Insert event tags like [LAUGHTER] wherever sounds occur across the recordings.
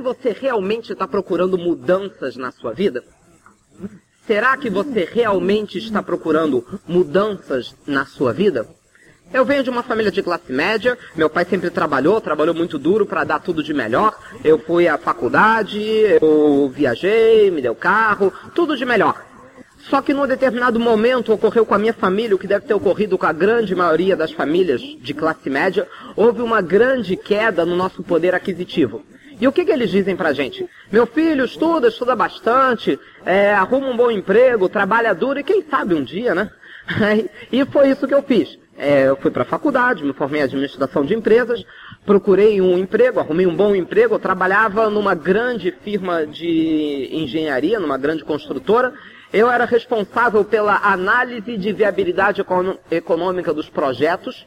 que você realmente está procurando mudanças na sua vida? Será que você realmente está procurando mudanças na sua vida? Eu venho de uma família de classe média, meu pai sempre trabalhou, trabalhou muito duro para dar tudo de melhor. Eu fui à faculdade, eu viajei, me deu carro, tudo de melhor. Só que num determinado momento ocorreu com a minha família, o que deve ter ocorrido com a grande maioria das famílias de classe média, houve uma grande queda no nosso poder aquisitivo. E o que, que eles dizem pra gente? Meu filho estuda, estuda bastante, é, arruma um bom emprego, trabalha duro e quem sabe um dia, né? [LAUGHS] e foi isso que eu fiz. É, eu fui para a faculdade, me formei em administração de empresas, procurei um emprego, arrumei um bom emprego, eu trabalhava numa grande firma de engenharia, numa grande construtora. Eu era responsável pela análise de viabilidade econômica dos projetos.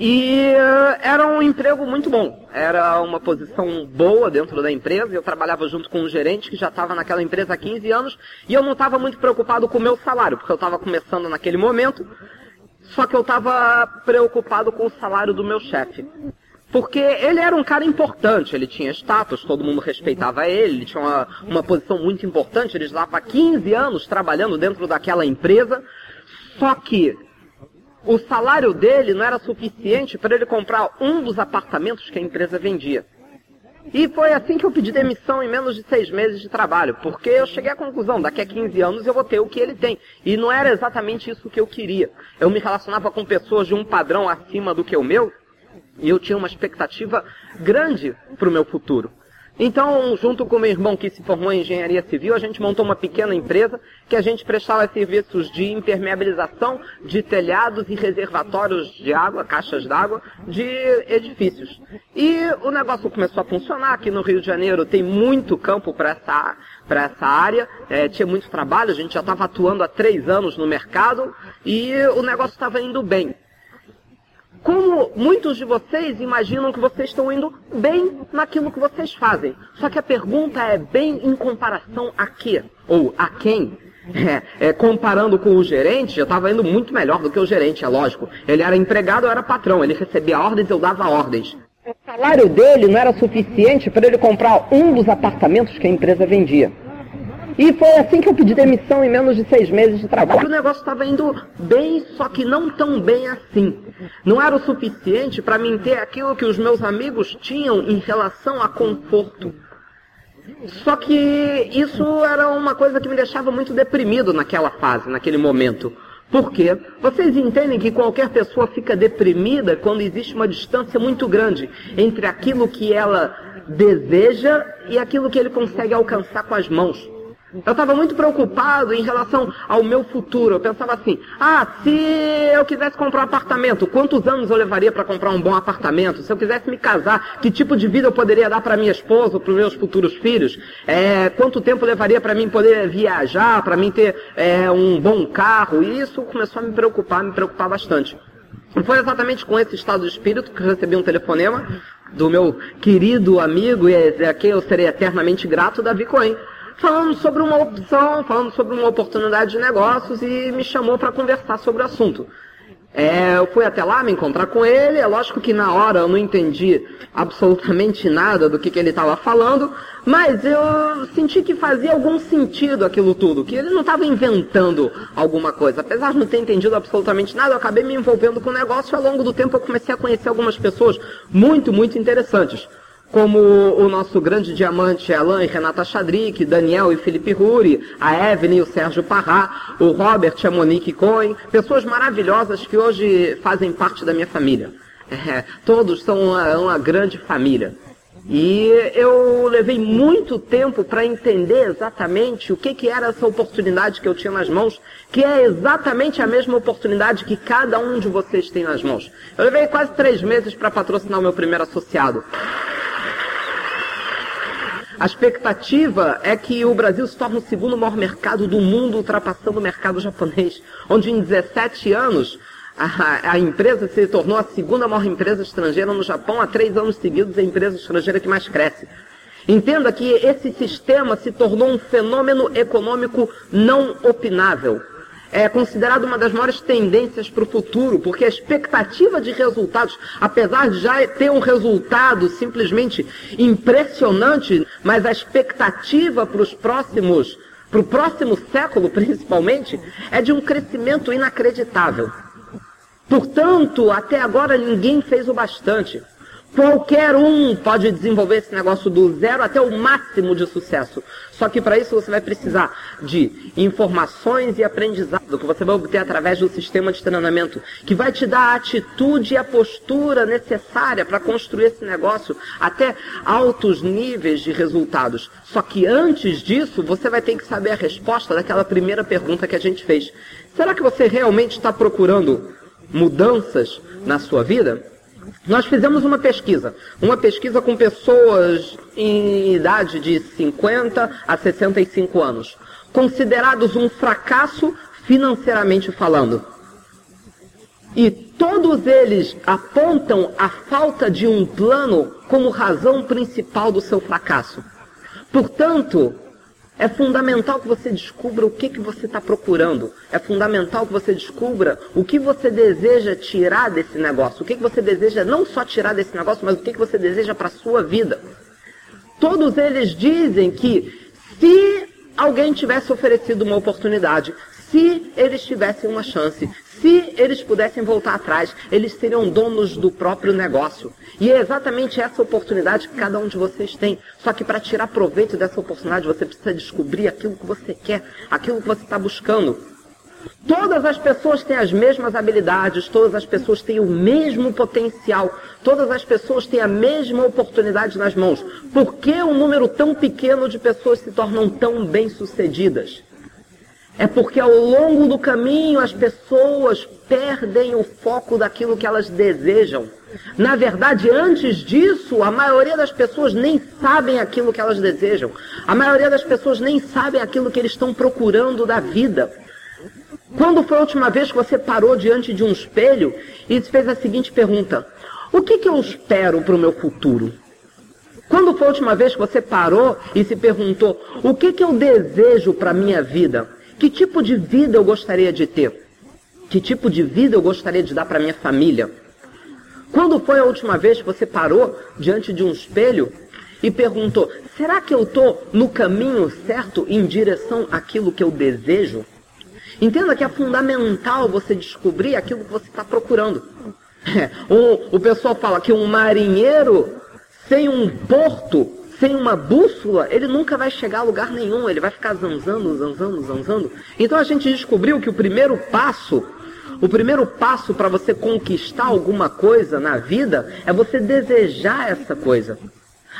E uh, era um emprego muito bom. Era uma posição boa dentro da empresa. Eu trabalhava junto com um gerente que já estava naquela empresa há 15 anos. E eu não estava muito preocupado com o meu salário, porque eu estava começando naquele momento. Só que eu estava preocupado com o salário do meu chefe. Porque ele era um cara importante, ele tinha status, todo mundo respeitava ele, ele tinha uma, uma posição muito importante, ele estava há 15 anos trabalhando dentro daquela empresa. Só que o salário dele não era suficiente para ele comprar um dos apartamentos que a empresa vendia. E foi assim que eu pedi demissão em menos de seis meses de trabalho, porque eu cheguei à conclusão, daqui a 15 anos eu vou ter o que ele tem. E não era exatamente isso que eu queria. Eu me relacionava com pessoas de um padrão acima do que o meu, e eu tinha uma expectativa grande para o meu futuro. Então, junto com meu irmão que se formou em engenharia civil, a gente montou uma pequena empresa que a gente prestava serviços de impermeabilização de telhados e reservatórios de água, caixas d'água, de edifícios. E o negócio começou a funcionar. Aqui no Rio de Janeiro tem muito campo para essa, essa área, é, tinha muito trabalho, a gente já estava atuando há três anos no mercado e o negócio estava indo bem. Como muitos de vocês imaginam que vocês estão indo bem naquilo que vocês fazem. Só que a pergunta é bem em comparação a quê? Ou a quem? [LAUGHS] É, é, comparando com o gerente, eu estava indo muito melhor do que o gerente, é lógico. Ele era empregado, eu era patrão. Ele recebia ordens, eu dava ordens. O salário dele não era suficiente para ele comprar um dos apartamentos que a empresa vendia. E foi assim que eu pedi demissão em menos de seis meses de trabalho. O negócio estava indo bem, só que não tão bem assim. Não era o suficiente para mim ter aquilo que os meus amigos tinham em relação a conforto. Só que isso era uma coisa que me deixava muito deprimido naquela fase, naquele momento. Por quê? Vocês entendem que qualquer pessoa fica deprimida quando existe uma distância muito grande entre aquilo que ela deseja e aquilo que ele consegue alcançar com as mãos. Eu estava muito preocupado em relação ao meu futuro. Eu pensava assim: ah, se eu quisesse comprar um apartamento, quantos anos eu levaria para comprar um bom apartamento? Se eu quisesse me casar, que tipo de vida eu poderia dar para minha esposa, para os meus futuros filhos? É, quanto tempo levaria para mim poder viajar, para mim ter é, um bom carro? E isso começou a me preocupar, me preocupar bastante. E foi exatamente com esse estado de espírito que recebi um telefonema do meu querido amigo, e a quem eu serei eternamente grato, Davi Cohen falando sobre uma opção, falando sobre uma oportunidade de negócios e me chamou para conversar sobre o assunto. É, eu fui até lá me encontrar com ele, é lógico que na hora eu não entendi absolutamente nada do que, que ele estava falando, mas eu senti que fazia algum sentido aquilo tudo, que ele não estava inventando alguma coisa. Apesar de não ter entendido absolutamente nada, eu acabei me envolvendo com o negócio e ao longo do tempo eu comecei a conhecer algumas pessoas muito, muito interessantes como o nosso grande diamante Alain e Renata Chadrick, Daniel e Felipe Ruri, a Evelyn e o Sérgio Parrá, o Robert e a Monique Cohen, pessoas maravilhosas que hoje fazem parte da minha família. [LAUGHS] É, todos são uma, uma grande família. E eu levei muito tempo para entender exatamente o que, que era essa oportunidade que eu tinha nas mãos, que é exatamente a mesma oportunidade que cada um de vocês tem nas mãos. Eu levei quase três meses para patrocinar o meu primeiro associado. A expectativa é que o Brasil se torne o segundo maior mercado do mundo, ultrapassando o mercado japonês, onde em 17 anos a, a, empresa se tornou a segunda maior empresa estrangeira no Japão, há três anos seguidos a empresa estrangeira que mais cresce. Entenda que esse sistema se tornou um fenômeno econômico não opinável. É considerado uma das maiores tendências para o futuro, porque a expectativa de resultados, apesar de já ter um resultado simplesmente impressionante, mas a expectativa para os próximos, para o próximo século [LAUGHS] principalmente, é de um crescimento inacreditável. Portanto, até agora ninguém fez o bastante. Qualquer um pode desenvolver esse negócio do zero até o máximo de sucesso. Só que para isso você vai precisar de informações e aprendizado que você vai obter através do sistema de treinamento, que vai te dar a atitude e a postura necessária para construir esse negócio até altos níveis de resultados. Só que antes disso, você vai ter que saber a resposta daquela primeira pergunta que a gente fez. Será que você realmente está procurando mudanças na sua vida? Nós fizemos uma pesquisa, uma pesquisa com pessoas em idade de 50 a 65 anos, considerados um fracasso financeiramente falando. E todos eles apontam a falta de um plano como razão principal do seu fracasso. Portanto, é fundamental que você descubra o que, que você está procurando. É fundamental que você descubra o que você deseja tirar desse negócio. O que, que você deseja não só tirar desse negócio, mas o que, que você deseja para a sua vida. Todos eles dizem que se alguém tivesse oferecido uma oportunidade, se eles tivessem uma chance, se eles pudessem voltar atrás, eles seriam donos do próprio negócio. E é exatamente essa oportunidade que cada um de vocês tem. Só que para tirar proveito dessa oportunidade, você precisa descobrir aquilo que você quer, aquilo que você está buscando. Todas as pessoas têm as mesmas habilidades, todas as pessoas têm o mesmo potencial, todas as pessoas têm a mesma oportunidade nas mãos. Por que um número tão pequeno de pessoas se tornam tão bem-sucedidas? É porque ao longo do caminho as pessoas perdem o foco daquilo que elas desejam. Na verdade, antes disso, a maioria das pessoas nem sabem aquilo que elas desejam. A maioria das pessoas nem sabem aquilo que eles estão procurando da vida. Quando foi a última vez que você parou diante de um espelho e fez a seguinte pergunta: O que, que eu espero para o meu futuro? Quando foi a última vez que você parou e se perguntou: O que, que eu desejo para a minha vida? Que tipo de vida eu gostaria de ter? Que tipo de vida eu gostaria de dar para minha família? Quando foi a última vez que você parou diante de um espelho e perguntou: será que eu estou no caminho certo em direção àquilo que eu desejo? Entenda que é fundamental você descobrir aquilo que você está procurando. É, [LAUGHS] o, o pessoal fala que um marinheiro sem um porto sem uma bússola, ele nunca vai chegar a lugar nenhum, ele vai ficar zanzando, zanzando, zanzando. Então a gente descobriu que o primeiro passo, o primeiro passo para você conquistar alguma coisa na vida é você desejar essa coisa.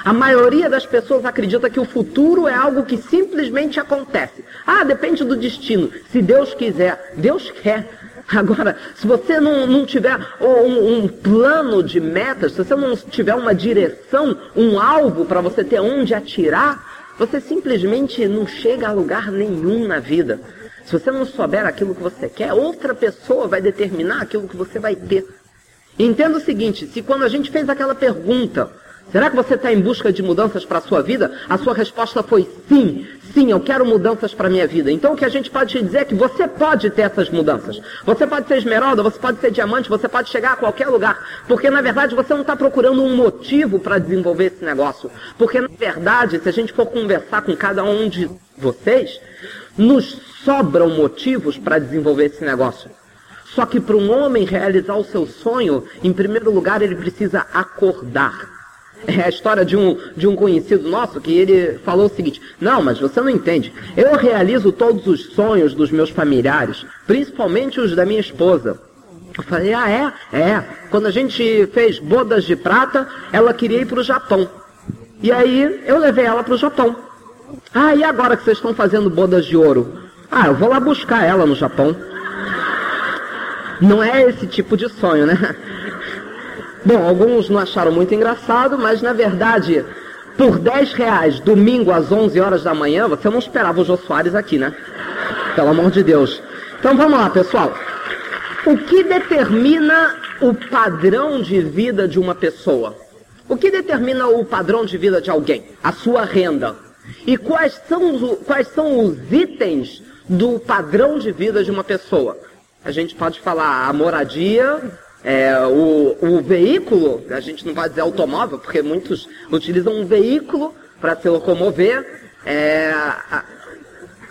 A maioria das pessoas acredita que o futuro é algo que simplesmente acontece. Ah, depende do destino. Se Deus quiser, Deus quer. Agora, se você não, não tiver um, um, plano de metas, se você não tiver uma direção, um alvo para você ter onde atirar, você simplesmente não chega a lugar nenhum na vida. Se você não souber aquilo que você quer, outra pessoa vai determinar aquilo que você vai ter. Entenda o seguinte: se quando a gente fez aquela pergunta, Será que você está em busca de mudanças para a sua vida? A sua resposta foi sim. Sim, eu quero mudanças para a minha vida. Então o que a gente pode te dizer é que você pode ter essas mudanças. Você pode ser esmeralda, você pode ser diamante, você pode chegar a qualquer lugar. Porque na verdade você não está procurando um motivo para desenvolver esse negócio. Porque na verdade, se a gente for conversar com cada um de vocês, nos sobram motivos para desenvolver esse negócio. Só que para um homem realizar o seu sonho, em primeiro lugar ele precisa acordar. É a história de um, de um conhecido nosso que ele falou o seguinte: Não, mas você não entende. Eu realizo todos os sonhos dos meus familiares, principalmente os da minha esposa. Eu falei: Ah, é? É. Quando a gente fez bodas de prata, ela queria ir para o Japão. E aí eu levei ela para o Japão. Ah, e agora que vocês estão fazendo bodas de ouro? Ah, eu vou lá buscar ela no Japão. Não é esse tipo de sonho, né? Bom, alguns não acharam muito engraçado, mas na verdade, por 10 reais, domingo às 11 horas da manhã, você não esperava o Jô Soares aqui, né? Pelo amor de Deus. Então vamos lá, pessoal. O que determina o padrão de vida de uma pessoa? O que determina o padrão de vida de alguém? A sua renda. E quais são os, quais são os itens do padrão de vida de uma pessoa. A gente pode falar a moradia, é, o, o veículo, a gente não pode dizer automóvel, porque muitos utilizam um veículo para se locomover, é,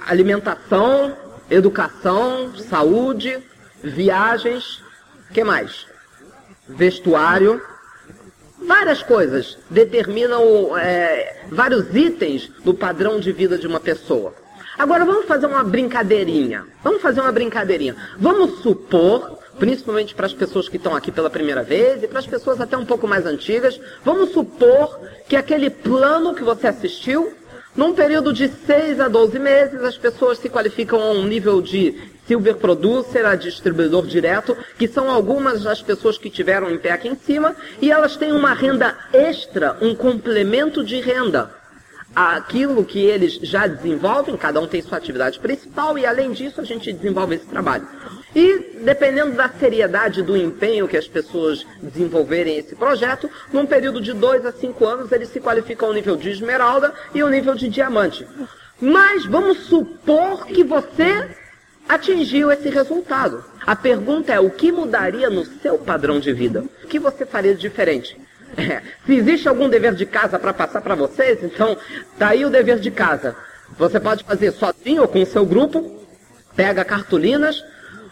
alimentação, educação, saúde, viagens, que mais? Vestuário, várias coisas determinam é, vários itens do padrão de vida de uma pessoa. Agora vamos fazer uma brincadeirinha. Vamos fazer uma brincadeirinha. Vamos supor, principalmente para as pessoas que estão aqui pela primeira vez e para as pessoas até um pouco mais antigas, vamos supor que aquele plano que você assistiu num período de 6 a 12 meses, as pessoas se qualificam a um nível de silver producer, a distribuidor direto, que são algumas das pessoas que tiveram em pé aqui em cima, e elas têm uma renda extra, um complemento de renda aquilo que eles já desenvolvem, cada um tem sua atividade principal, e além disso a gente desenvolve esse trabalho. E dependendo da seriedade do empenho que as pessoas desenvolverem esse projeto, num período de dois a cinco anos eles se qualificam ao nível de esmeralda e ao nível de diamante. Mas vamos supor que você atingiu esse resultado. A pergunta é: o que mudaria no seu padrão de vida? O que você faria de diferente? [LAUGHS] É, se existe algum dever de casa para passar para vocês, então tá aí o dever de casa. Você pode fazer sozinho ou com o seu grupo, pega cartolinas,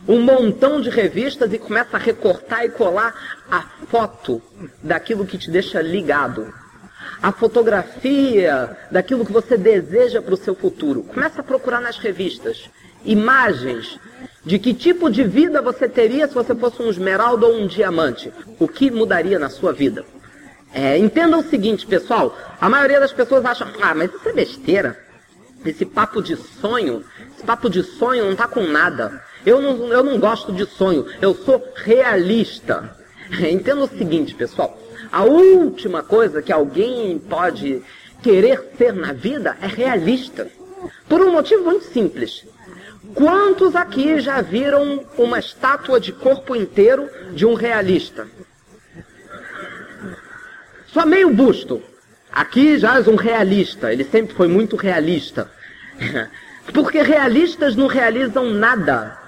um montão de revistas e começa a recortar e colar a foto daquilo que te deixa ligado. A fotografia daquilo que você deseja para o seu futuro. Começa a procurar nas revistas imagens de que tipo de vida você teria se você fosse um esmeralda ou um diamante. O que mudaria na sua vida? É, entendam o seguinte, pessoal. A maioria das pessoas acham, ah, mas isso é besteira. Esse papo de sonho, esse papo de sonho não tá com nada. Eu não, eu não gosto de sonho, eu sou realista. [LAUGHS] Entenda o seguinte, pessoal. A última coisa que alguém pode querer ser na vida é realista. Por um motivo muito simples. Quantos aqui já viram uma estátua de corpo inteiro de um realista? Só meio busto. Aqui já és um realista. Ele sempre foi muito realista. [LAUGHS] Porque realistas não realizam nada.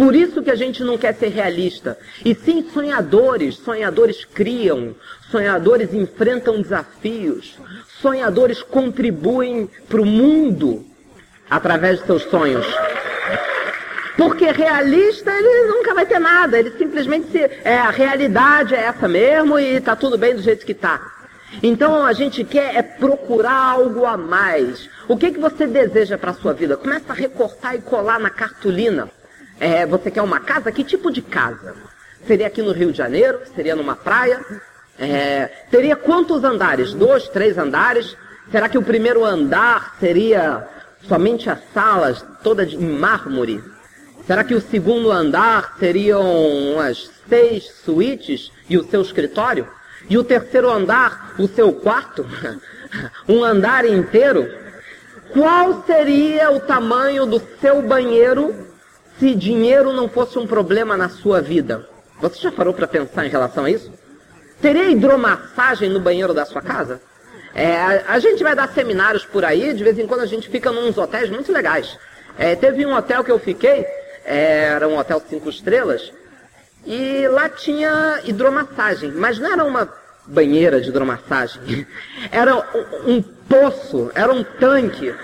Por isso que a gente não quer ser realista. E sim sonhadores. Sonhadores criam. Sonhadores enfrentam desafios. Sonhadores contribuem para o mundo através de seus sonhos. Porque realista ele nunca vai ter nada, ele simplesmente se, é a realidade é essa mesmo e está tudo bem do jeito que está. Então a gente quer é procurar algo a mais. O que, que você deseja para a sua vida? Começa a recortar e colar na cartolina. É, você quer uma casa? Que tipo de casa? Seria aqui no Rio de Janeiro? Seria numa praia? É, teria quantos andares? Dois, três andares? Será que o primeiro andar seria somente as salas todas em mármore? Será que o segundo andar seriam umas seis suítes e o seu escritório? E o terceiro andar, o seu quarto? [LAUGHS] um andar inteiro? Qual seria o tamanho do seu banheiro se dinheiro não fosse um problema na sua vida? Você já parou para pensar em relação a isso? Teria hidromassagem no banheiro da sua casa? É, a, gente vai dar seminários por aí, de vez em quando a gente fica nos hotéis muito legais. É, teve um hotel que eu fiquei era um hotel cinco estrelas, e lá tinha hidromassagem, mas não era uma banheira de hidromassagem, [LAUGHS] era um, um poço, era um tanque.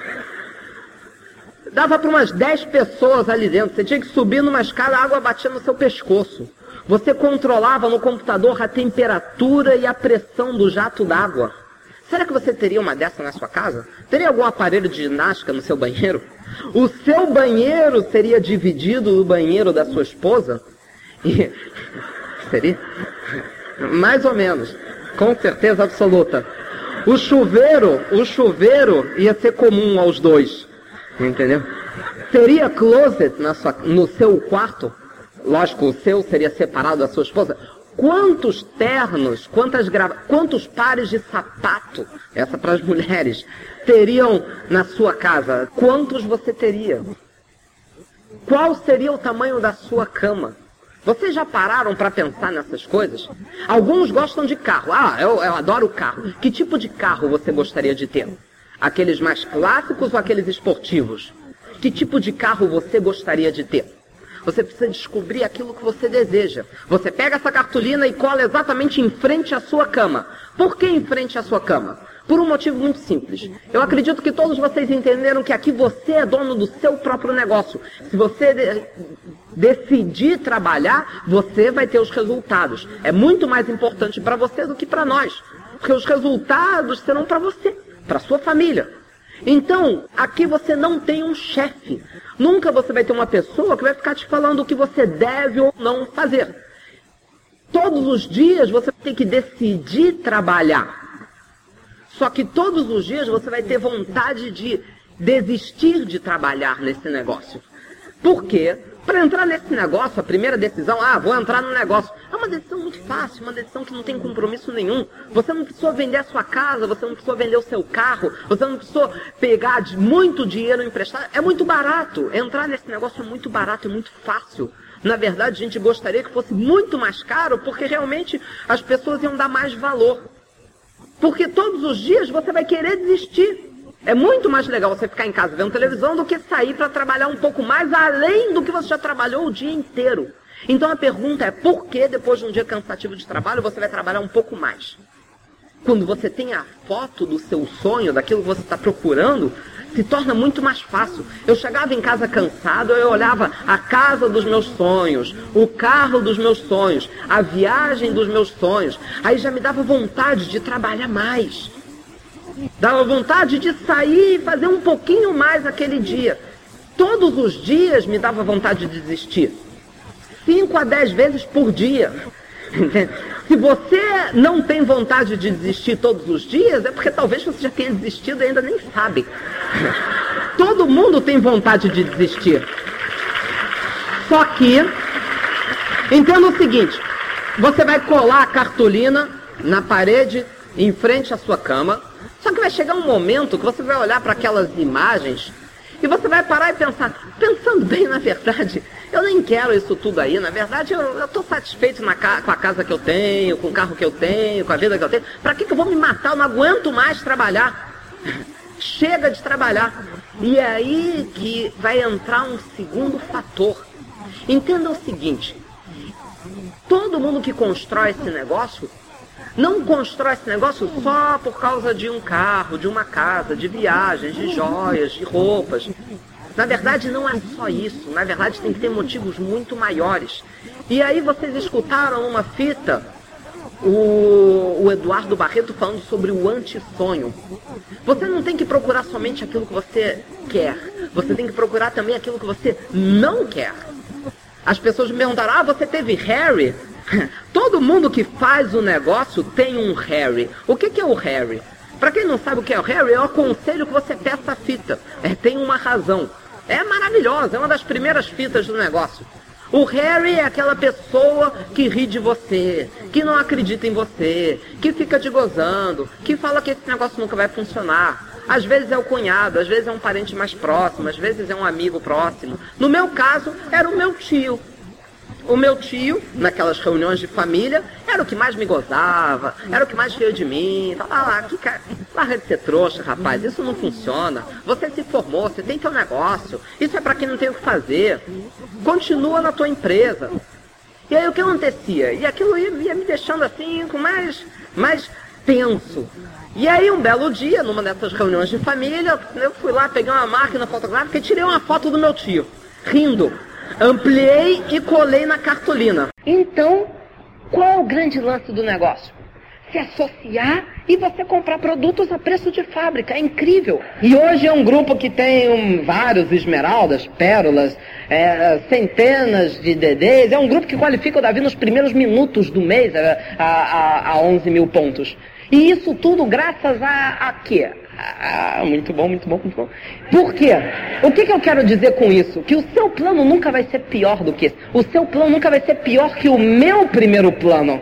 Dava para umas 10 pessoas ali dentro. Você tinha que subir numa escada, a água batia no seu pescoço. Você controlava no computador a temperatura e a pressão do jato d'água. Será que você teria uma dessa na sua casa? Teria algum aparelho de ginástica no seu banheiro? O seu banheiro seria dividido do banheiro da sua esposa? E... [LAUGHS] Seria? Mais ou menos. Com certeza absoluta. O chuveiro, o chuveiro ia ser comum aos dois. Entendeu? Teria closet na sua, no seu quarto? Lógico, o seu seria separado da sua esposa. Quantos ternos, quantas grava... quantos pares de sapato, essa para as mulheres, teriam na sua casa? Quantos você teria? Qual seria o tamanho da sua cama? Vocês já pararam para pensar nessas coisas? Alguns gostam de carro. Ah, eu, eu adoro carro. Que tipo de carro você gostaria de ter? Aqueles mais clássicos ou aqueles esportivos? Que tipo de carro você gostaria de ter? Você precisa descobrir aquilo que você deseja. Você pega essa cartolina e cola exatamente em frente à sua cama. Por que em frente à sua cama? Por um motivo muito simples. Eu acredito que todos vocês entenderam que aqui você é dono do seu próprio negócio. Se você de decidir trabalhar, você vai ter os resultados. É muito mais importante para você do que para nós. Porque os resultados serão para você, para sua família. Então, aqui você não tem um chefe. Nunca você vai ter uma pessoa que vai ficar te falando o que você deve ou não fazer. Todos os dias você tem que decidir trabalhar. Só que todos os dias você vai ter vontade de desistir de trabalhar nesse negócio. Por quê? Para entrar nesse negócio, a primeira decisão, ah, vou entrar no negócio, é uma decisão muito fácil, uma decisão que não tem compromisso nenhum. Você não precisou vender a sua casa, você não precisou vender o seu carro, você não precisou pegar muito dinheiro emprestado. É muito barato. Entrar nesse negócio é muito barato, é muito fácil. Na verdade, a gente gostaria que fosse muito mais caro, porque realmente as pessoas iam dar mais valor. Porque todos os dias você vai querer desistir. É muito mais legal você ficar em casa vendo televisão do que sair para trabalhar um pouco mais além do que você já trabalhou o dia inteiro. Então a pergunta é: por que depois de um dia cansativo de trabalho você vai trabalhar um pouco mais? Quando você tem a foto do seu sonho, daquilo que você está procurando, se torna muito mais fácil. Eu chegava em casa cansado, eu olhava a casa dos meus sonhos, o carro dos meus sonhos, a viagem dos meus sonhos. Aí já me dava vontade de trabalhar mais. Dava vontade de sair e fazer um pouquinho mais aquele dia. Todos os dias me dava vontade de desistir. Cinco a dez vezes por dia. [LAUGHS] Se você não tem vontade de desistir todos os dias, é porque talvez você já tenha desistido e ainda nem sabe. [LAUGHS] Todo mundo tem vontade de desistir. Só que, entenda o seguinte: você vai colar a cartolina na parede em frente à sua cama. Que vai chegar um momento que você vai olhar para aquelas imagens e você vai parar e pensar, pensando bem na verdade, eu nem quero isso tudo aí. Na verdade, eu estou satisfeito na com a casa que eu tenho, com o carro que eu tenho, com a vida que eu tenho. Para que, que eu vou me matar? Eu não aguento mais trabalhar. [LAUGHS] Chega de trabalhar. E é aí que vai entrar um segundo fator. Entenda o seguinte: todo mundo que constrói esse negócio não constrói esse negócio só por causa de um carro, de uma casa, de viagens, de joias, de roupas. Na verdade, não é só isso. Na verdade, tem que ter motivos muito maiores. E aí vocês escutaram uma fita, o, o Eduardo Barreto falando sobre o anti-sonho. Você não tem que procurar somente aquilo que você quer. Você tem que procurar também aquilo que você não quer. As pessoas me perguntaram, ah, você teve Harry? [LAUGHS] Todo mundo que faz o negócio tem um Harry. O que, que é o Harry? Para quem não sabe o que é o Harry, eu aconselho que você peça a fita. É, tem uma razão. É maravilhosa, é uma das primeiras fitas do negócio. O Harry é aquela pessoa que ri de você, que não acredita em você, que fica te gozando, que fala que esse negócio nunca vai funcionar. Às vezes é o cunhado, às vezes é um parente mais próximo, às vezes é um amigo próximo. No meu caso, era o meu tio, o meu tio, naquelas reuniões de família, era o que mais me gozava, era o que mais ria de mim. Falava, ah, que cara, larga de ser trouxa, rapaz, isso não funciona. Você se formou, você tem teu negócio, isso é para quem não tem o que fazer. Continua na tua empresa. E aí o que acontecia? E aquilo ia, ia me deixando assim, com mais, mais tenso. E aí um belo dia, numa dessas reuniões de família, eu fui lá, peguei uma máquina fotográfica e tirei uma foto do meu tio, rindo ampliei e colei na cartolina. Então, qual é o grande lance do negócio? Se associar e você comprar produtos a preço de fábrica. É incrível. E hoje é um grupo que tem um, vários esmeraldas, pérolas, é, centenas de DDs. É um grupo que qualifica o Davi nos primeiros minutos do mês a, a, a 11 mil pontos. E isso tudo graças a, a quê? Ah, muito bom, muito bom, muito bom. Por quê? O que, que eu quero dizer com isso? Que o seu plano nunca vai ser pior do que esse. O seu plano nunca vai ser pior que o meu primeiro plano.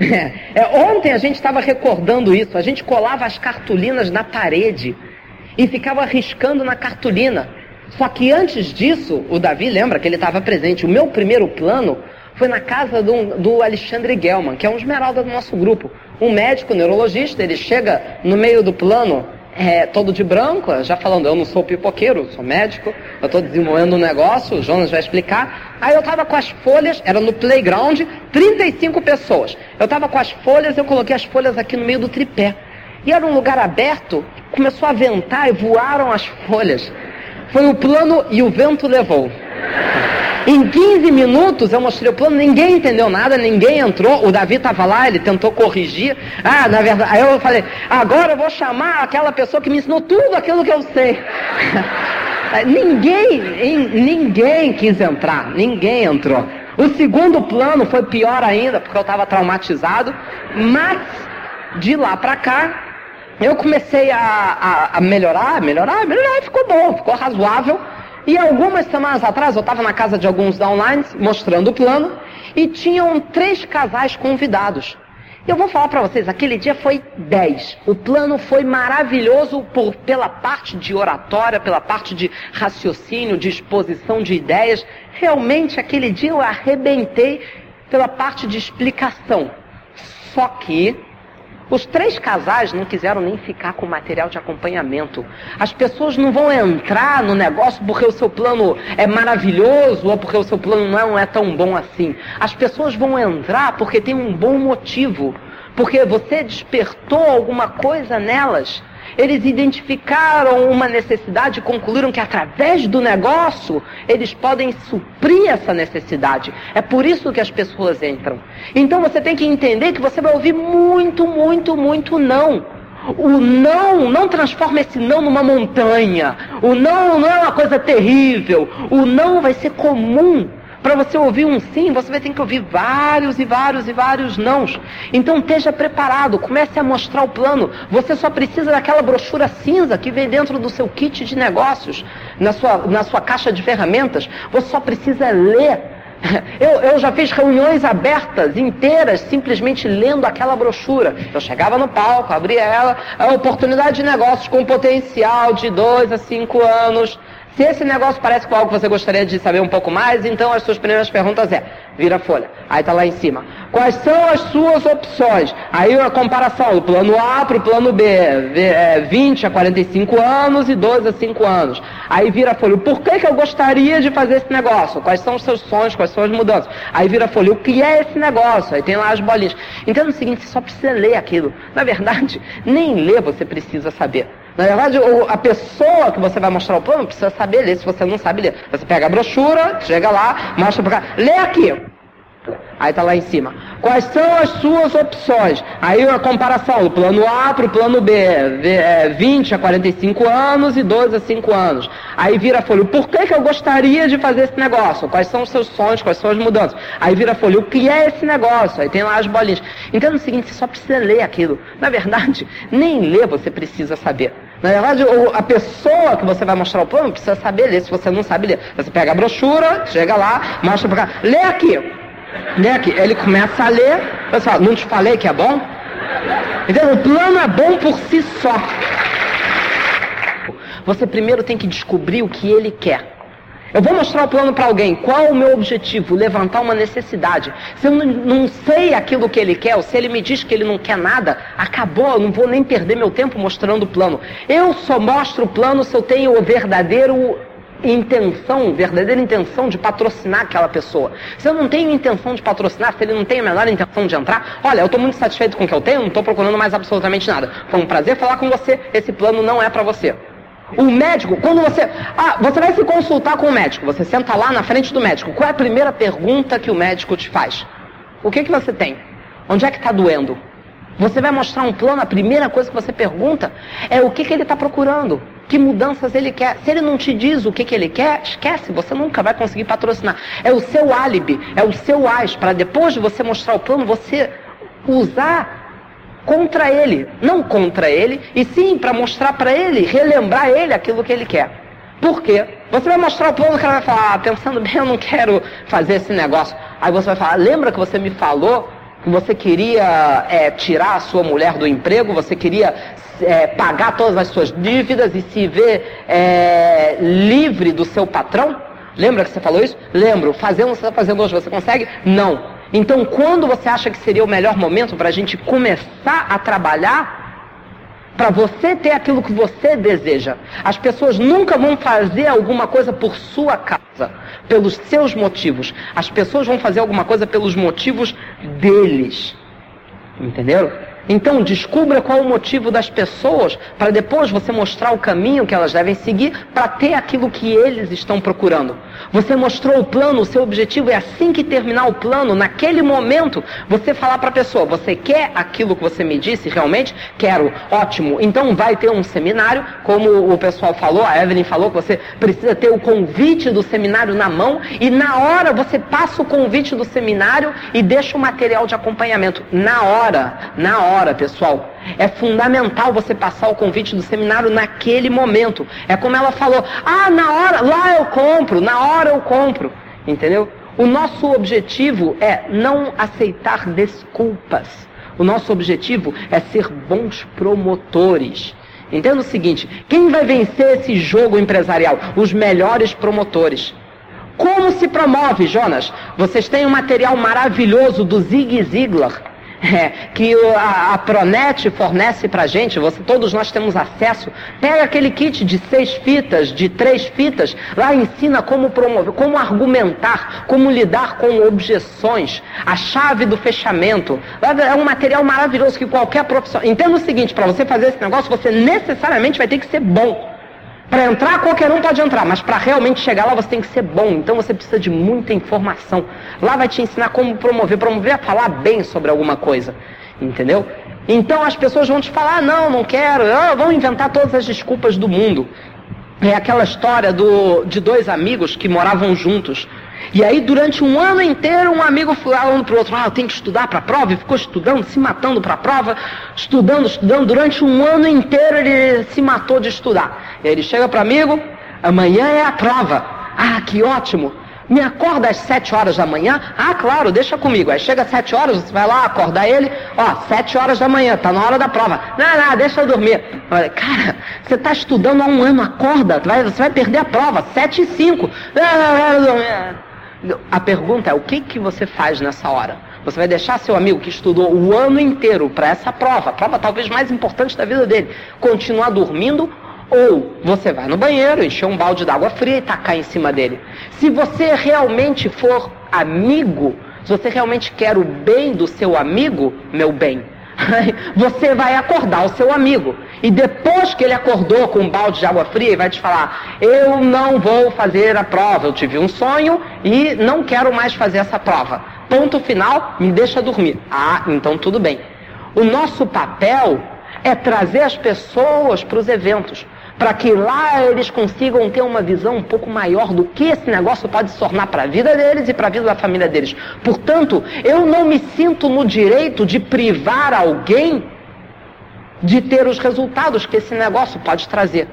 [LAUGHS] É, ontem a gente estava recordando isso. A gente colava as cartolinas na parede e ficava riscando na cartolina. Só que antes disso, o Davi lembra que ele estava presente. O meu primeiro plano foi na casa do, do Alexandre Gelman, que é um esmeralda do nosso grupo. Um médico neurologista, ele chega no meio do plano é, todo de branco, já falando, eu não sou pipoqueiro, sou médico, eu estou desenvolvendo um negócio, o Jonas vai explicar. Aí eu estava com as folhas, era no playground, 35 pessoas. Eu estava com as folhas, eu coloquei as folhas aqui no meio do tripé. E era um lugar aberto, começou a ventar e voaram as folhas. Foi o plano e o vento levou. Em 15 minutos eu mostrei o plano, ninguém entendeu nada, ninguém entrou. O Davi estava lá, ele tentou corrigir. Ah, na verdade, aí eu falei, agora eu vou chamar aquela pessoa que me ensinou tudo aquilo que eu sei. [LAUGHS] ninguém, ninguém quis entrar, ninguém entrou. O segundo plano foi pior ainda, porque eu estava traumatizado, mas de lá para cá eu comecei a, a, a melhorar, melhorar, melhorar, e ficou bom, ficou razoável. E algumas semanas atrás eu estava na casa de alguns downlines mostrando o plano e tinham três casais convidados. Eu vou falar para vocês, aquele dia foi 10. O plano foi maravilhoso por, pela parte de oratória, pela parte de raciocínio, de exposição de ideias. Realmente aquele dia eu arrebentei pela parte de explicação. Só que os três casais não quiseram nem ficar com material de acompanhamento. As pessoas não vão entrar no negócio porque o seu plano é maravilhoso ou porque o seu plano não é, tão bom assim. As pessoas vão entrar porque tem um bom motivo. Porque você despertou alguma coisa nelas eles identificaram uma necessidade e concluíram que através do negócio eles podem suprir essa necessidade. É por isso que as pessoas entram. Então você tem que entender que você vai ouvir muito, muito, muito não. O não não transforma esse não numa montanha. O não não é uma coisa terrível. O não vai ser comum para você ouvir um sim, você vai ter que ouvir vários e vários e vários nãos. Então esteja preparado, comece a mostrar o plano. Você só precisa daquela brochura cinza que vem dentro do seu kit de negócios, na sua, na sua caixa de ferramentas. Você só precisa ler. [LAUGHS] Eu, eu, já fiz reuniões abertas, inteiras, simplesmente lendo aquela brochura. Eu chegava no palco, abria ela, a oportunidade de negócios com potencial de dois a cinco anos. Se esse negócio parece com algo que você gostaria de saber um pouco mais, então as suas primeiras perguntas é, vira a folha. Aí tá lá em cima. Quais são as suas opções? Aí a comparação do plano A para o plano B. É, 20 a 45 anos e 12 a 5 anos. Aí vira a folha. Por que, que eu gostaria de fazer esse negócio? Quais são os seus sonhos? Quais são as mudanças? Aí vira a folha. O que é esse negócio? Aí tem lá as bolinhas. Entenda o seguinte, você só precisa ler aquilo. Na verdade, [LAUGHS] nem ler você precisa saber. Na verdade, a pessoa que você vai mostrar o plano precisa saber ler, se você não sabe ler. Você pega a brochura, chega lá, mostra para cá, lê aqui. Aí tá lá em cima. Quais são as suas opções? Aí a comparação do plano A para o plano B. É 20 a 45 anos e 12 a 5 anos. Aí vira folha. Por que, que eu gostaria de fazer esse negócio? Quais são os seus sonhos? Quais são as mudanças? Aí vira folha. O que é esse negócio? Aí tem lá as bolinhas. É o seguinte, você só precisa ler aquilo. Na verdade, nem ler você precisa saber. Na verdade, a pessoa que você vai mostrar o plano precisa saber ler. Se você não sabe ler, você pega a brochura, chega lá, mostra para cá. Lê aqui. Lê aqui. Ele começa a ler. Pessoal, não te falei que é bom? Então, o plano é bom por si só. Você primeiro tem que descobrir o que ele quer. Eu vou mostrar o plano para alguém. Qual o meu objetivo? Levantar uma necessidade. Se eu não, sei aquilo que ele quer, ou se ele me diz que ele não quer nada, acabou. Eu não vou nem perder meu tempo mostrando o plano. Eu só mostro o plano se eu tenho o verdadeiro intenção, verdadeira intenção de patrocinar aquela pessoa. Se eu não tenho intenção de patrocinar, se ele não tem a menor intenção de entrar, olha, eu estou muito satisfeito com o que eu tenho, não estou procurando mais absolutamente nada. Foi um prazer falar com você, esse plano não é para você. O médico, quando você. Ah, você vai se consultar com o médico, você senta lá na frente do médico. Qual é a primeira pergunta que o médico te faz? O que, que você tem? Onde é que está doendo? Você vai mostrar um plano, a primeira coisa que você pergunta é o que, que ele está procurando, que mudanças ele quer. Se ele não te diz o que, que ele quer, esquece, você nunca vai conseguir patrocinar. É o seu álibi, é o seu as, para depois de você mostrar o plano, você usar contra ele. Não contra ele, e sim para mostrar para ele, relembrar ele aquilo que ele quer. Por quê? Você vai mostrar o plano, o cara vai falar, ah, pensando bem, eu não quero fazer esse negócio. Aí você vai falar, lembra que você me falou você queria é, tirar a sua mulher do emprego, você queria é, pagar todas as suas dívidas e se ver é, livre do seu patrão? Lembra que você falou isso? Lembro. Fazendo o que você está fazendo hoje, você consegue? Não. Então, quando você acha que seria o melhor momento para a gente começar a trabalhar para você ter aquilo que você deseja. As pessoas nunca vão fazer alguma coisa por sua causa, pelos seus motivos. As pessoas vão fazer alguma coisa pelos motivos deles. Entenderam? Então descubra qual o motivo das pessoas para depois você mostrar o caminho que elas devem seguir para ter aquilo que eles estão procurando. Você mostrou o plano, o seu objetivo é assim que terminar o plano, naquele momento, você falar para a pessoa: você quer aquilo que você me disse realmente? Quero, ótimo. Então vai ter um seminário, como o pessoal falou, a Evelyn falou que você precisa ter o convite do seminário na mão e na hora você passa o convite do seminário e deixa o material de acompanhamento. Na hora, na hora hora, pessoal. É fundamental você passar o convite do seminário naquele momento. É como ela falou: ah, na hora, lá eu compro, na hora eu compro. Entendeu? O nosso objetivo é não aceitar desculpas. O nosso objetivo é ser bons promotores. Entenda o seguinte: quem vai vencer esse jogo empresarial? Os melhores promotores. Como se promove, Jonas? Vocês têm um material maravilhoso do Zig Ziglar é, que a, a, Pronet fornece para gente, você, todos nós temos acesso. Pega aquele kit de seis fitas, de três fitas, lá ensina como promover, como argumentar, como lidar com objeções, a chave do fechamento. É um material maravilhoso que qualquer profissional. Entenda o seguinte: para você fazer esse negócio, você necessariamente vai ter que ser bom. Para entrar, qualquer um pode entrar, mas para realmente chegar lá você tem que ser bom. Então você precisa de muita informação. Lá vai te ensinar como promover. Promover é falar bem sobre alguma coisa. Entendeu? Então as pessoas vão te falar: não, não quero, ah, vão inventar todas as desculpas do mundo. É aquela história do, de dois amigos que moravam juntos. E aí, durante um ano inteiro, um amigo falando para o outro: Ah, eu tenho que estudar para a prova. E ficou estudando, se matando para a prova, estudando, estudando. Durante um ano inteiro, ele se matou de estudar. E aí ele chega para amigo: Amanhã é a prova. Ah, que ótimo. Me acorda às sete horas da manhã? Ah, claro, deixa comigo. Aí chega às sete horas, você vai lá acordar ele, ó, sete horas da manhã, tá na hora da prova. Não, não, deixa eu dormir. Olha, cara, você está estudando há um ano, acorda, vai, você vai perder a prova, sete e cinco. Não, não, não, não. A pergunta é: o que, que você faz nessa hora? Você vai deixar seu amigo que estudou o ano inteiro para essa prova, a prova talvez mais importante da vida dele, continuar dormindo? Ou você vai no banheiro, encher um balde d'água fria e tacar em cima dele. Se você realmente for amigo, se você realmente quer o bem do seu amigo, meu bem, [LAUGHS] você vai acordar o seu amigo. E depois que ele acordou com um balde de água fria, ele vai te falar: Eu não vou fazer a prova. Eu tive um sonho e não quero mais fazer essa prova. Ponto final, me deixa dormir. Ah, então tudo bem. O nosso papel é trazer as pessoas para os eventos para que lá eles consigam ter uma visão um pouco maior do que esse negócio pode se tornar para a vida deles e para a vida da família deles. Portanto, eu não me sinto no direito de privar alguém de ter os resultados que esse negócio pode trazer.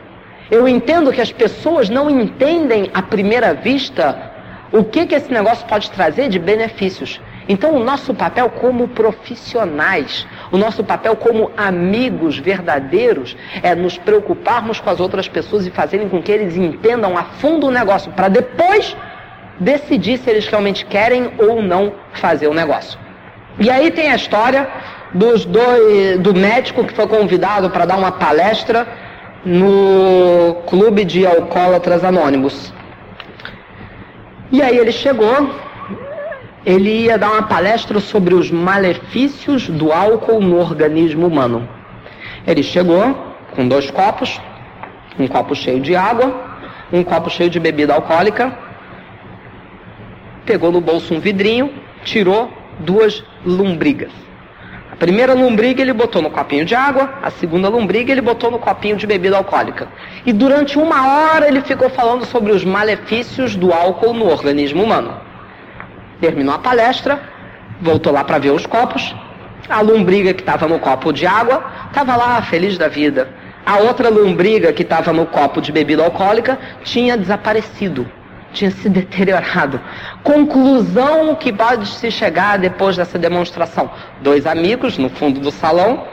Eu entendo que as pessoas não entendem à primeira vista o que, que esse negócio pode trazer de benefícios. Então, o nosso papel como profissionais, o nosso papel como amigos verdadeiros é nos preocuparmos com as outras pessoas e fazerem com que eles entendam a fundo o negócio, para depois decidir se eles realmente querem ou não fazer o negócio. E aí tem a história dos dois, do médico que foi convidado para dar uma palestra no Clube de Alcoólatras Anônimos. E aí ele chegou ele ia dar uma palestra sobre os malefícios do álcool no organismo humano. Ele chegou com dois copos, um copo cheio de água, um copo cheio de bebida alcoólica, pegou no bolso um vidrinho, tirou duas lombrigas. A primeira lombriga ele botou no copinho de água, a segunda lombriga ele botou no copinho de bebida alcoólica. E durante uma hora ele ficou falando sobre os malefícios do álcool no organismo humano. Terminou a palestra, voltou lá para ver os copos. A lombriga que estava no copo de água estava lá feliz da vida. A outra lombriga que estava no copo de bebida alcoólica tinha desaparecido, tinha se deteriorado. Conclusão que pode se chegar depois dessa demonstração: dois amigos no fundo do salão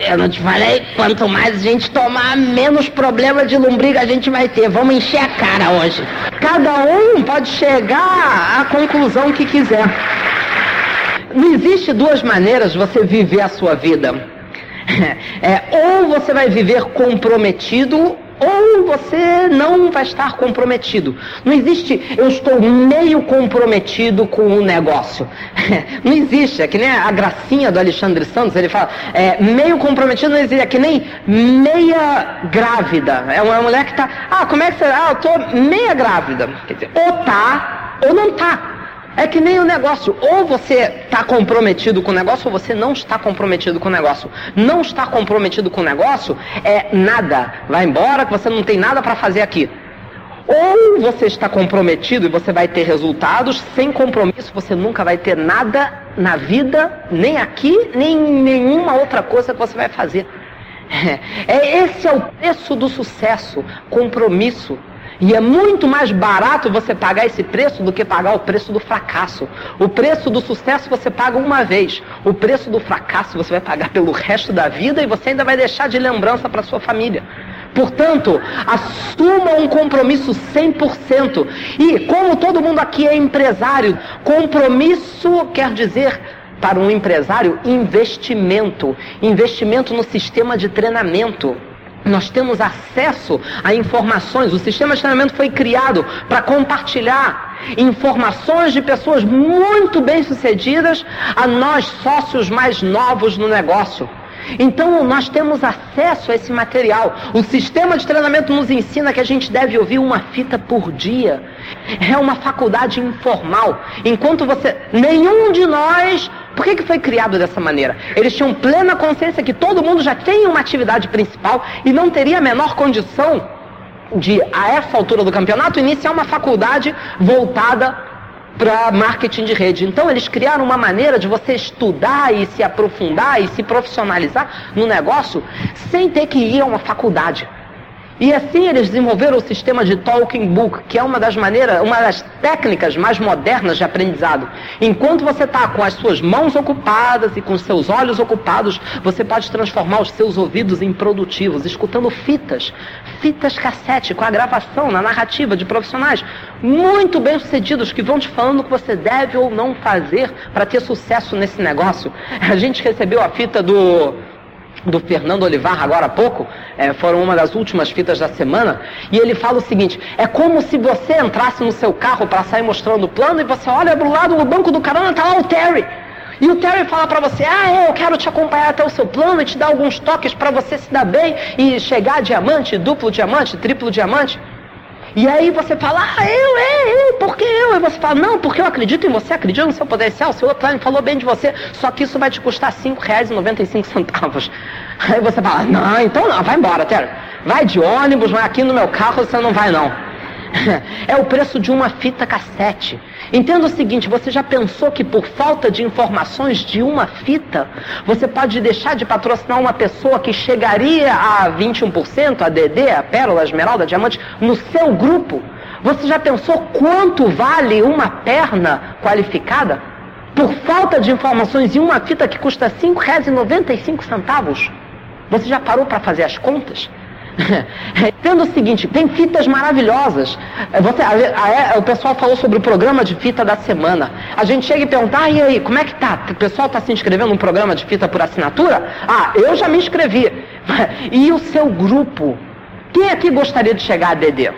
eu não te falei? Quanto mais a gente tomar, menos problema de lombriga a gente vai ter. Vamos encher a cara hoje. Cada um pode chegar à conclusão que quiser. Não existe duas maneiras de você viver a sua vida. [LAUGHS] É, ou você vai viver comprometido ou você não vai estar comprometido. Não existe eu estou meio comprometido com o negócio. [LAUGHS] Não existe, é que nem a gracinha do Alexandre Santos, ele fala, é, meio comprometido não existe, é que nem meia grávida. É uma mulher que está, ah, como é que você, ah, eu estou meia grávida. Quer dizer, ou tá, ou não tá. É que nem o negócio, ou você está comprometido com o negócio ou você não está comprometido com o negócio. Não estar comprometido com o negócio é nada. Vai embora que você não tem nada para fazer aqui. Ou você está comprometido e você vai ter resultados, sem compromisso você nunca vai ter nada na vida, nem aqui, nem em nenhuma outra coisa que você vai fazer. [LAUGHS] É, esse é o preço do sucesso, compromisso. E é muito mais barato você pagar esse preço do que pagar o preço do fracasso. O preço do sucesso você paga uma vez. O preço do fracasso você vai pagar pelo resto da vida e você ainda vai deixar de lembrança para sua família. Portanto, assuma um compromisso 100%. E como todo mundo aqui é empresário, compromisso quer dizer para um empresário investimento, investimento no sistema de treinamento. Nós temos acesso a informações. O sistema de treinamento foi criado para compartilhar informações de pessoas muito bem-sucedidas a nós, sócios mais novos no negócio. Então nós temos acesso a esse material. O sistema de treinamento nos ensina que a gente deve ouvir uma fita por dia. É uma faculdade informal. Enquanto você. Nenhum de nós por que, que foi criado dessa maneira? Eles tinham plena consciência que todo mundo já tem uma atividade principal e não teria a menor condição de, a essa altura do campeonato, iniciar uma faculdade voltada para marketing de rede. Então eles criaram uma maneira de você estudar e se aprofundar e se profissionalizar no negócio sem ter que ir a uma faculdade. E assim eles desenvolveram o sistema de talking book, que é uma das maneiras, uma das técnicas mais modernas de aprendizado. Enquanto você está com as suas mãos ocupadas e com seus olhos ocupados, você pode transformar os seus ouvidos em produtivos, escutando fitas, fitas cassete, com a gravação na narrativa de profissionais muito bem sucedidos que vão te falando o que você deve ou não fazer para ter sucesso nesse negócio. A gente recebeu a fita do do Fernando Olivar agora há pouco, é, foram uma das últimas fitas da semana, e ele fala o seguinte: é como se você entrasse no seu carro para sair mostrando o plano e você olha do lado no banco do carona, tá lá o Terry. E o Terry fala para você: ah, é, eu quero te acompanhar até o seu plano e te dar alguns toques para você se dar bem e chegar a diamante, duplo diamante, triplo diamante. E aí você fala, ah, eu, é, eu, por que eu? E você fala, não, porque eu acredito em você, acredito no seu potencial, seu outro falou bem de você, só que isso vai te custar R$ 5,95. Aí você fala, não, então não, vai embora, Terry. Vai de ônibus, mas aqui no meu carro você não vai não. [LAUGHS] É o preço de uma fita cassete. Entenda o seguinte: você já pensou que por falta de informações de uma fita, você pode deixar de patrocinar uma pessoa que chegaria a 21%, a DD, a Pérola, a Esmeralda, a Diamante, no seu grupo? Você já pensou quanto vale uma perna qualificada? Por falta de informações em uma fita que custa R$ 5,95? Você já parou para fazer as contas? [LAUGHS] Entenda o seguinte, tem fitas maravilhosas. É, você, a, a, a, o pessoal falou sobre o programa de fita da semana. A gente chega e pergunta, ah, e aí, como é que tá? O pessoal está se inscrevendo num programa de fita por assinatura? Ah, eu já me inscrevi. [LAUGHS] E o seu grupo? Quem aqui gostaria de chegar a DD?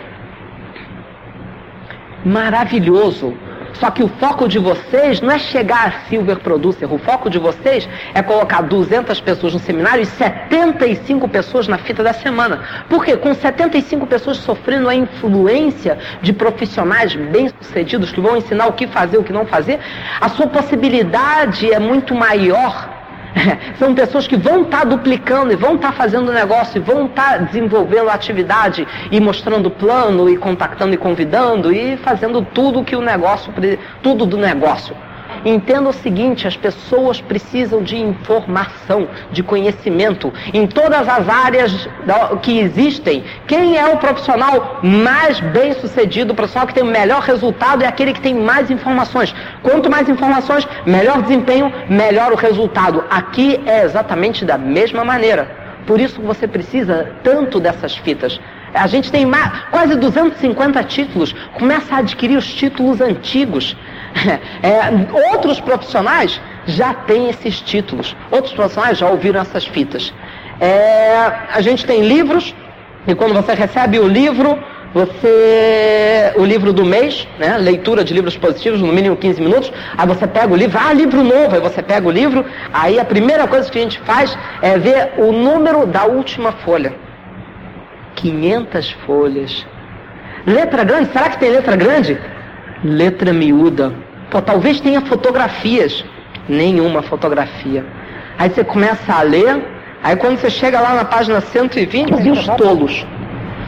Maravilhoso. Só que o foco de vocês não é chegar a Silver Producer. O foco de vocês é colocar 200 pessoas no seminário e 75 pessoas na fita da semana. Por quê? Com 75 pessoas sofrendo a influência de profissionais bem-sucedidos que vão ensinar o que fazer, o que não fazer, a sua possibilidade é muito maior [LAUGHS] São pessoas que vão estar tá duplicando e vão estar tá fazendo negócio e vão estar tá desenvolvendo atividade e mostrando plano e contactando e convidando e fazendo tudo que o negócio, tudo do negócio. Entenda o seguinte: as pessoas precisam de informação, de conhecimento em todas as áreas que existem. Quem é o profissional mais bem sucedido, o profissional que tem o melhor resultado é aquele que tem mais informações. Quanto mais informações, melhor desempenho, melhor o resultado. Aqui é exatamente da mesma maneira. Por isso você precisa tanto dessas fitas. A gente tem mais, quase 250 títulos. Começa a adquirir os títulos antigos. [LAUGHS] É, outros profissionais já têm esses títulos. Outros profissionais já ouviram essas fitas. É, a gente tem livros, e quando você recebe o livro, você o livro do mês, né? Leitura de livros positivos, no mínimo 15 minutos. Aí você pega o livro, ah, livro novo, aí você pega o livro, aí a primeira coisa que a gente faz é ver o número da última folha. 500 folhas. Letra grande? Será que tem letra grande? Letra miúda. Pô, talvez tenha fotografias. Nenhuma fotografia. Aí você começa a ler, aí quando você chega lá na página 120, e os tolos.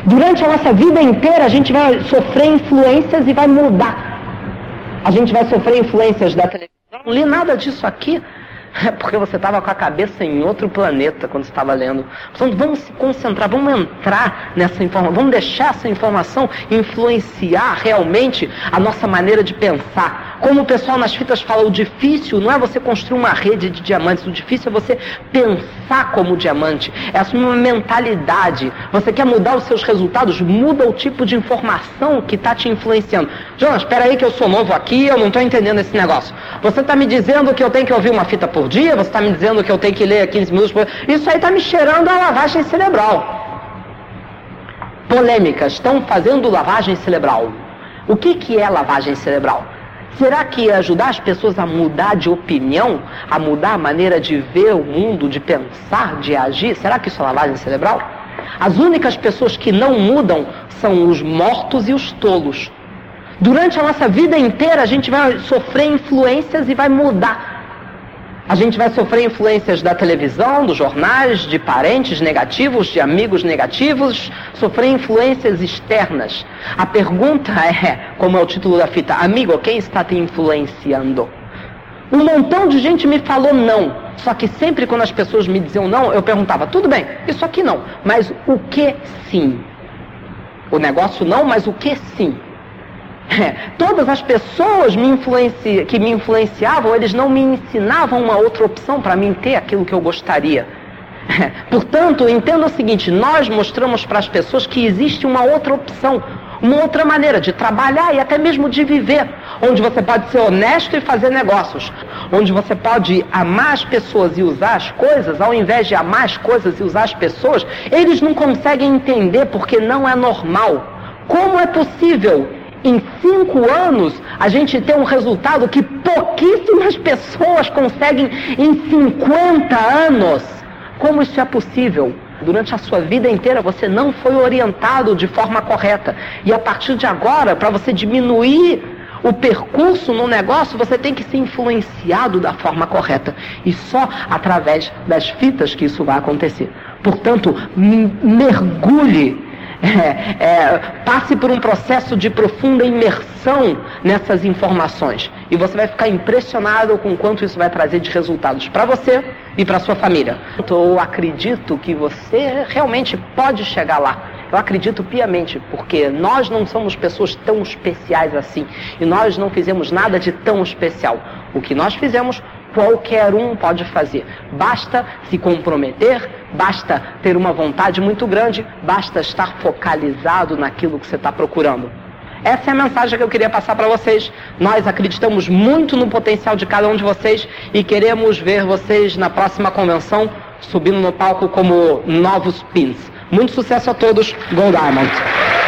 Durante a nossa vida inteira a gente vai sofrer influências e vai mudar. A gente vai sofrer influências da televisão. Não li nada disso aqui. É porque você estava com a cabeça em outro planeta quando estava lendo. Portanto, vamos se concentrar, vamos entrar nessa informação, vamos deixar essa informação influenciar realmente a nossa maneira de pensar. Como o pessoal nas fitas fala, o difícil não é você construir uma rede de diamantes, o difícil é você pensar como diamante, é assumir uma mentalidade. Você quer mudar os seus resultados, muda o tipo de informação que está te influenciando. Jonas, espera aí que eu sou novo aqui, eu não estou entendendo esse negócio. Você está me dizendo que eu tenho que ouvir uma fita por dia, você está me dizendo que eu tenho que ler 15 minutos por Isso aí está me cheirando a lavagem cerebral. Polêmicas, estão fazendo lavagem cerebral. O que, que é lavagem cerebral? Será que ajudar as pessoas a mudar de opinião, a mudar a maneira de ver o mundo, de pensar, de agir, será que isso é lavagem cerebral? As únicas pessoas que não mudam são os mortos e os tolos. Durante a nossa vida inteira a gente vai sofrer influências e vai mudar. A gente vai sofrer influências da televisão, dos jornais, de parentes negativos, de amigos negativos, sofrer influências externas. A pergunta [LAUGHS] é, como é o título da fita, amigo, quem está te influenciando? Um montão de gente me falou não. Só que sempre quando as pessoas me diziam não, eu perguntava, tudo bem, isso aqui não, mas o que sim? O negócio não, mas o que sim? [LAUGHS] Todas as pessoas me que me influenciavam, eles não me ensinavam uma outra opção para mim ter aquilo que eu gostaria. [LAUGHS] Portanto, entenda o seguinte: nós mostramos para as pessoas que existe uma outra opção, uma outra maneira de trabalhar e até mesmo de viver, onde você pode ser honesto e fazer negócios, onde você pode amar as pessoas e usar as coisas, ao invés de amar as coisas e usar as pessoas, eles não conseguem entender porque não é normal. Como é possível em cinco anos a gente tem um resultado que pouquíssimas pessoas conseguem em 50 anos. Como isso é possível? Durante a sua vida inteira você não foi orientado de forma correta. E a partir de agora, para você diminuir o percurso no negócio, você tem que ser influenciado da forma correta. E só através das fitas que isso vai acontecer. Portanto, mergulhe é, é, passe por um processo de profunda imersão nessas informações. E você vai ficar impressionado com quanto isso vai trazer de resultados para você e para sua família. Eu acredito que você realmente pode chegar lá. Eu acredito piamente, porque nós não somos pessoas tão especiais assim. E nós não fizemos nada de tão especial. O que nós fizemos qualquer um pode fazer. Basta se comprometer, basta ter uma vontade muito grande, basta estar focalizado naquilo que você está procurando. Essa é a mensagem que eu queria passar para vocês. Nós acreditamos muito no potencial de cada um de vocês e queremos ver vocês na próxima convenção subindo no palco como novos pins. Muito sucesso a todos. Gold Diamond.